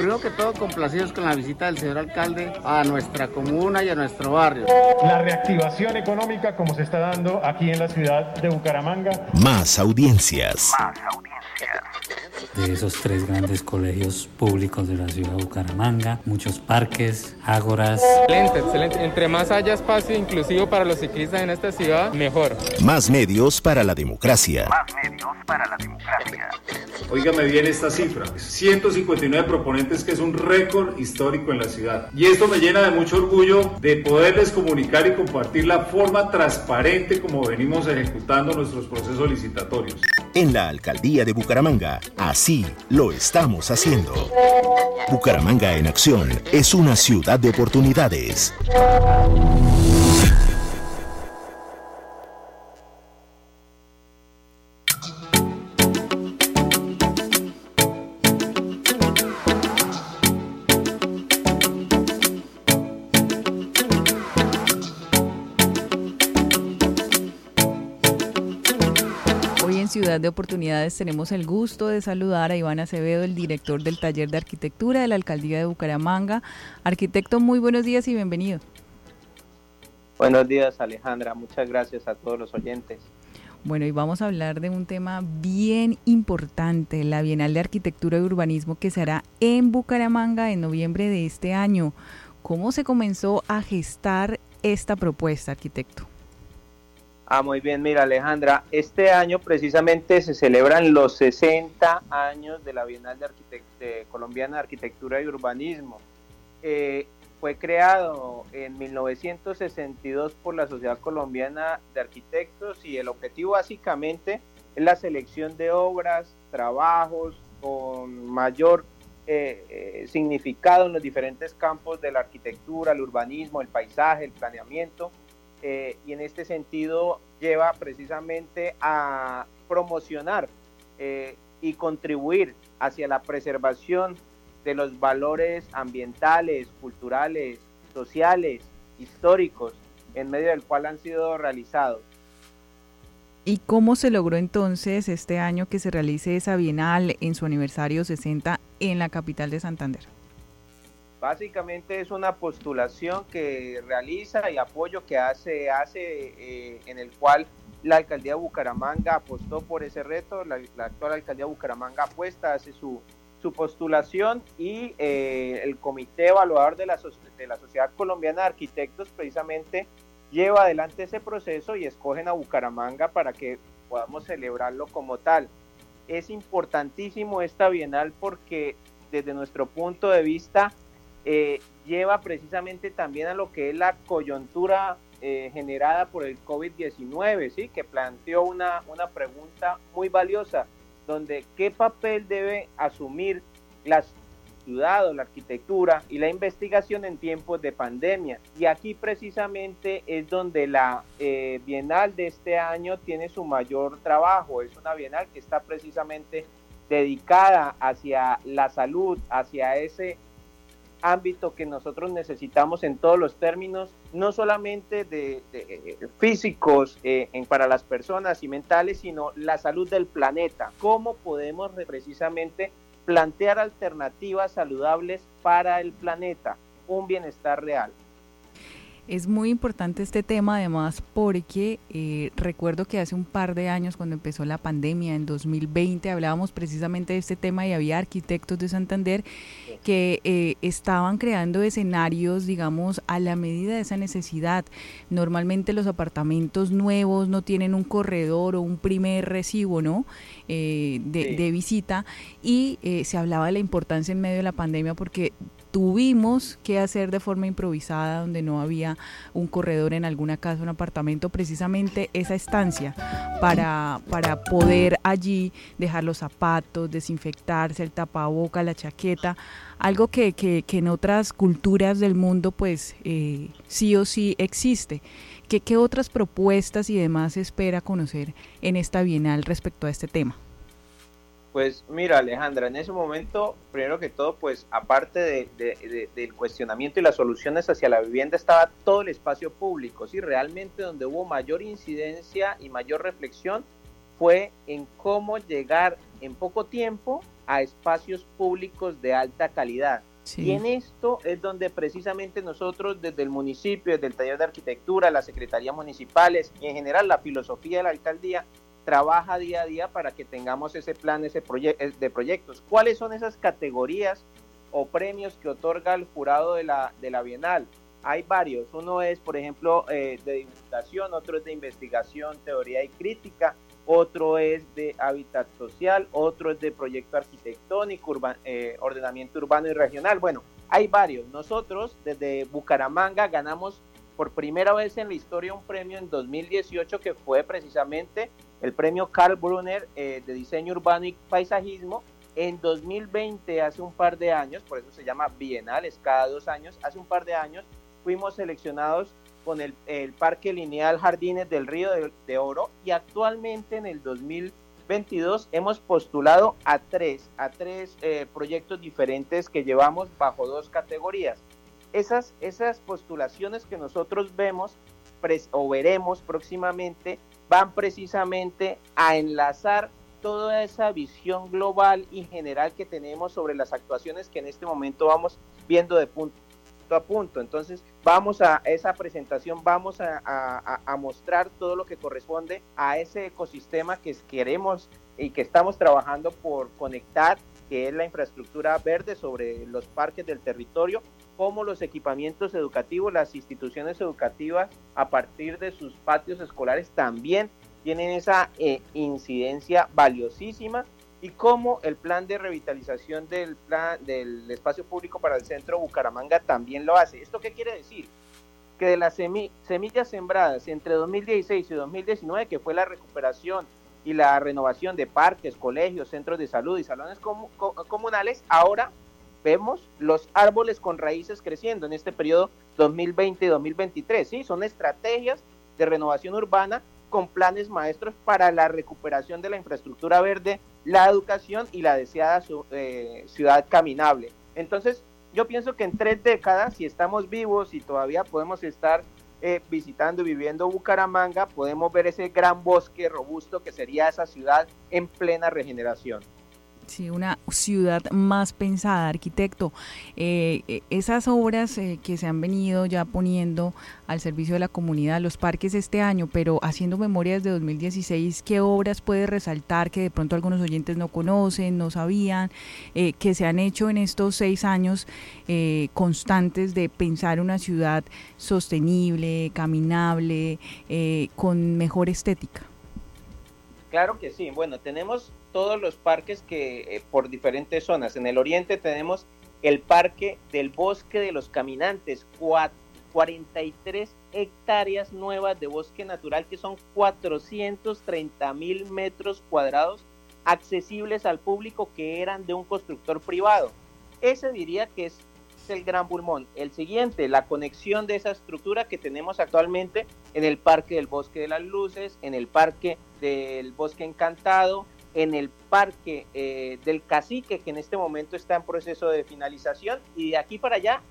Primero que todo, complacidos con la visita del señor alcalde a nuestra comuna y a nuestro barrio. La reactivación económica como se está dando aquí en la ciudad de Bucaramanga. Más audiencias. Más audiencias. De esos tres grandes colegios públicos de la ciudad de Bucaramanga, muchos parques, ágoras. Excelente, excelente. Entre más haya espacio inclusivo para los ciclistas en esta ciudad, mejor. Más medios para la democracia. Más medios para la democracia. Óigame bien esta cifra, 159 proponentes que es un récord histórico en la ciudad. Y esto me llena de mucho orgullo de poderles comunicar y compartir la forma transparente como venimos ejecutando nuestros procesos licitatorios. En la alcaldía de Bucaramanga, así lo estamos haciendo. Bucaramanga en acción es una ciudad de oportunidades. Ciudad de Oportunidades tenemos el gusto de saludar a Iván Acevedo, el director del taller de arquitectura de la Alcaldía de Bucaramanga. Arquitecto, muy buenos días y bienvenido. Buenos días Alejandra, muchas gracias a todos los oyentes. Bueno, y vamos a hablar de un tema bien importante, la Bienal de Arquitectura y Urbanismo que se hará en Bucaramanga en noviembre de este año. ¿Cómo se comenzó a gestar esta propuesta, arquitecto? Ah, muy bien, mira Alejandra, este año precisamente se celebran los 60 años de la Bienal de, Colombiana de Arquitectura y Urbanismo. Eh, fue creado en 1962 por la Sociedad Colombiana de Arquitectos y el objetivo básicamente es la selección de obras, trabajos con mayor eh, eh, significado en los diferentes campos de la arquitectura, el urbanismo, el paisaje, el planeamiento eh, y en este sentido lleva precisamente a promocionar eh, y contribuir hacia la preservación de los valores ambientales, culturales, sociales, históricos, en medio del cual han sido realizados. ¿Y cómo se logró entonces este año que se realice esa bienal en su aniversario 60 en la capital de Santander? Básicamente es una postulación que realiza y apoyo que hace, hace eh, en el cual la alcaldía de Bucaramanga apostó por ese reto, la, actual alcaldía de Bucaramanga apuesta, hace su, su postulación y eh, el comité evaluador de la, de la Sociedad Colombiana de Arquitectos precisamente lleva adelante ese proceso y escogen a Bucaramanga para que podamos celebrarlo como tal. Es importantísimo esta bienal porque desde nuestro punto de vista eh, lleva precisamente también a lo que es la coyuntura eh, generada por el COVID-19, ¿sí? que planteó una, una pregunta muy valiosa, donde qué papel debe asumir la ciudad o la arquitectura y la investigación en tiempos de pandemia. Y aquí precisamente es donde la eh, Bienal de este año tiene su mayor trabajo. Es una Bienal que está precisamente dedicada hacia la salud, hacia ese ámbito que nosotros necesitamos en todos los términos, no solamente de, eh, físicos eh, en, para las personas y mentales, sino la salud del planeta. ¿Cómo podemos precisamente plantear alternativas saludables para el planeta? Un bienestar real. Es muy importante este tema además porque eh, recuerdo que hace un par de años cuando empezó la pandemia en 2020 hablábamos precisamente de este tema y había arquitectos de Santander que eh, estaban creando escenarios digamos a la medida de esa necesidad. Normalmente los apartamentos nuevos no tienen un corredor o un primer recibo ¿no? Eh, de, de, visita y se hablaba de la importancia en medio de la pandemia porque tuvimos que hacer de forma improvisada, donde no había un corredor en alguna casa, un apartamento, precisamente esa estancia para, para poder allí dejar los zapatos, desinfectarse, el tapaboca, la chaqueta, algo que, que, en otras culturas del mundo pues eh, sí o sí existe. ¿qué, ¿qué otras propuestas y demás espera conocer en esta Bienal respecto a este tema? Pues mira Alejandra, en ese momento, primero que todo, pues aparte de, del cuestionamiento y las soluciones hacia la vivienda estaba todo el espacio público, ¿sí? Realmente donde hubo mayor incidencia y mayor reflexión fue en cómo llegar en poco tiempo a espacios públicos de alta calidad. Y en esto es donde precisamente nosotros desde el municipio, desde el taller de arquitectura, las secretarías municipales y en general la filosofía de la alcaldía trabaja día a día para que tengamos ese plan ese eh, de proyectos. ¿Cuáles son esas categorías o premios que otorga el jurado de la, de la Bienal? Hay varios. Uno es, por ejemplo, eh, de divulgación, otro es de investigación, teoría y crítica, otro es de hábitat social, otro es de proyecto arquitectónico, eh, ordenamiento urbano y regional. Bueno, hay varios. Nosotros desde Bucaramanga ganamos por primera vez en la historia un premio en 2018 que fue precisamente el premio Carl Brunner eh, de diseño urbano y paisajismo. En 2020, hace un par de años, por eso se llama bienales, cada dos años, hace un par de años fuimos seleccionados con el, Parque Lineal Jardines del Río de, Oro y actualmente en el 2022 hemos postulado a tres, a tres eh, proyectos diferentes que llevamos bajo dos categorías. Esas, esas postulaciones que nosotros vemos o veremos próximamente van precisamente a enlazar toda esa visión global y general que tenemos sobre las actuaciones que en este momento vamos viendo de punto a punto. Entonces, vamos a esa presentación, vamos a, mostrar todo lo que corresponde a ese ecosistema que queremos y que estamos trabajando por conectar, que es la infraestructura verde sobre los parques del territorio, como los equipamientos educativos, las instituciones educativas a partir de sus patios escolares también tienen esa eh, incidencia valiosísima y cómo el plan de revitalización del plan del espacio público para el centro Bucaramanga también lo hace. ¿Esto qué quiere decir? Que de las semillas sembradas entre 2016 y 2019, que fue la recuperación y la renovación de parques, colegios, centros de salud y salones comunales, ahora vemos los árboles con raíces creciendo en este periodo 2020-2023. Sí, son estrategias de renovación urbana con planes maestros para la recuperación de la infraestructura verde, la educación y la deseada eh, ciudad caminable. Entonces, yo pienso que en tres décadas, si estamos vivos y todavía podemos estar eh, visitando y viviendo Bucaramanga, podemos ver ese gran bosque robusto que sería esa ciudad en plena regeneración. Sí, una ciudad más pensada, arquitecto. Eh, eh, esas obras eh, que se han venido ya poniendo al servicio de la comunidad, los parques este año, pero haciendo memoria desde 2016, ¿qué obras puede resaltar que de pronto algunos oyentes no conocen, no sabían, que se han hecho en estos seis años constantes de pensar una ciudad sostenible, caminable, con mejor estética? Claro que sí. Bueno, tenemos todos los parques que eh, por diferentes zonas. En el oriente tenemos el Parque del Bosque de los Caminantes, 43 hectáreas nuevas de bosque natural que son 430 mil metros cuadrados accesibles al público que eran de un constructor privado. Ese diría que es el gran pulmón. El siguiente, la conexión de esa estructura que tenemos actualmente en el Parque del Bosque de las Luces, en el Parque del Bosque Encantado, en el Parque eh, del Cacique, que en este momento está en proceso de finalización, y de aquí para allá,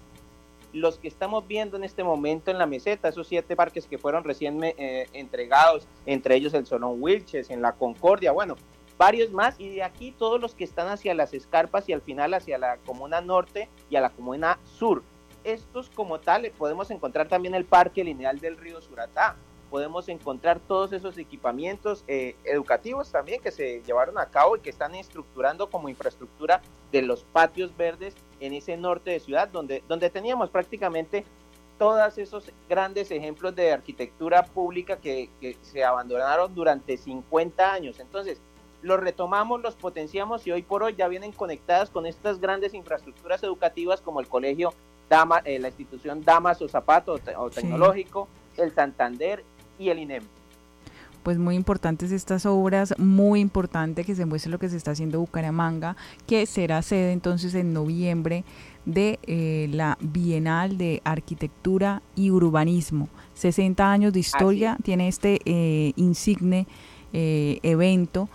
los que estamos viendo en este momento en la meseta, esos siete parques que fueron recién eh, entregados, entre ellos el Solón Wilches, en la Concordia, bueno, varios más, y de aquí todos los que están hacia las escarpas y al final hacia la comuna norte y a la comuna sur. Estos como tal podemos encontrar también el Parque Lineal del Río Suratá, podemos encontrar todos esos equipamientos eh, educativos también que se llevaron a cabo y que están estructurando como infraestructura de los patios verdes en ese norte de ciudad, donde, donde teníamos prácticamente todos esos grandes ejemplos de arquitectura pública que, que se abandonaron durante 50 años. Entonces, los retomamos, los potenciamos y hoy por hoy ya vienen conectadas con estas grandes infraestructuras educativas como el colegio Dama, eh, la institución Damas o Zapato o, Tecnológico, el Santander y el INEM. pues muy importantes estas obras, muy importante que se muestre lo que se está haciendo Bucaramanga, que será sede entonces en noviembre de eh, la Bienal de Arquitectura y Urbanismo. 60 años de historia tiene este eh, insigne eh, evento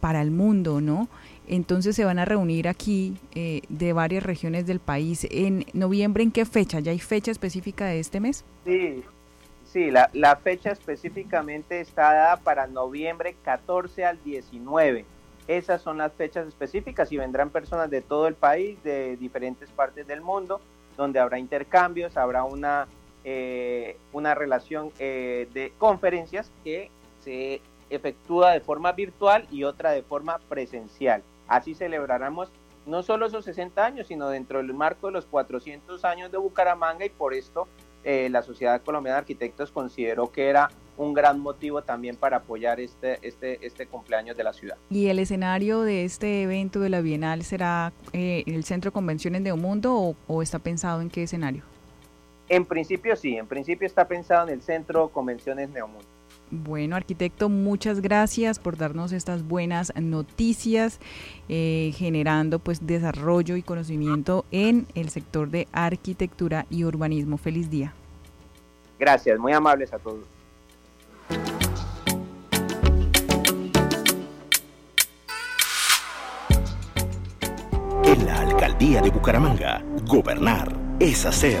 para el mundo, ¿no? Entonces se van a reunir aquí de varias regiones del país. ¿En noviembre en qué fecha? ¿Ya hay fecha específica de este mes? Sí, sí, la, fecha específicamente está dada para noviembre 14 al 19 esas son las fechas específicas y vendrán personas de todo el país, de diferentes partes del mundo, donde habrá intercambios, habrá una, eh, una relación eh, de conferencias que se efectúa de forma virtual y otra de forma presencial. Así celebraremos no solo esos 60 años, sino dentro del marco de los 400 años de Bucaramanga y por esto eh, la Sociedad Colombiana de Arquitectos consideró que era un gran motivo también para apoyar este, este, este cumpleaños de la ciudad. ¿Y el escenario de este evento de la Bienal será eh, el Centro de Convenciones de Mundo o, o está pensado en qué escenario? En principio sí, en principio está pensado en el Centro Convenciones Neomundo. Bueno, arquitecto, muchas gracias por darnos estas buenas noticias, eh, generando pues desarrollo y conocimiento en el sector de arquitectura y urbanismo. Feliz día. Gracias, muy amables a todos. En la alcaldía de Bucaramanga, gobernar es hacer.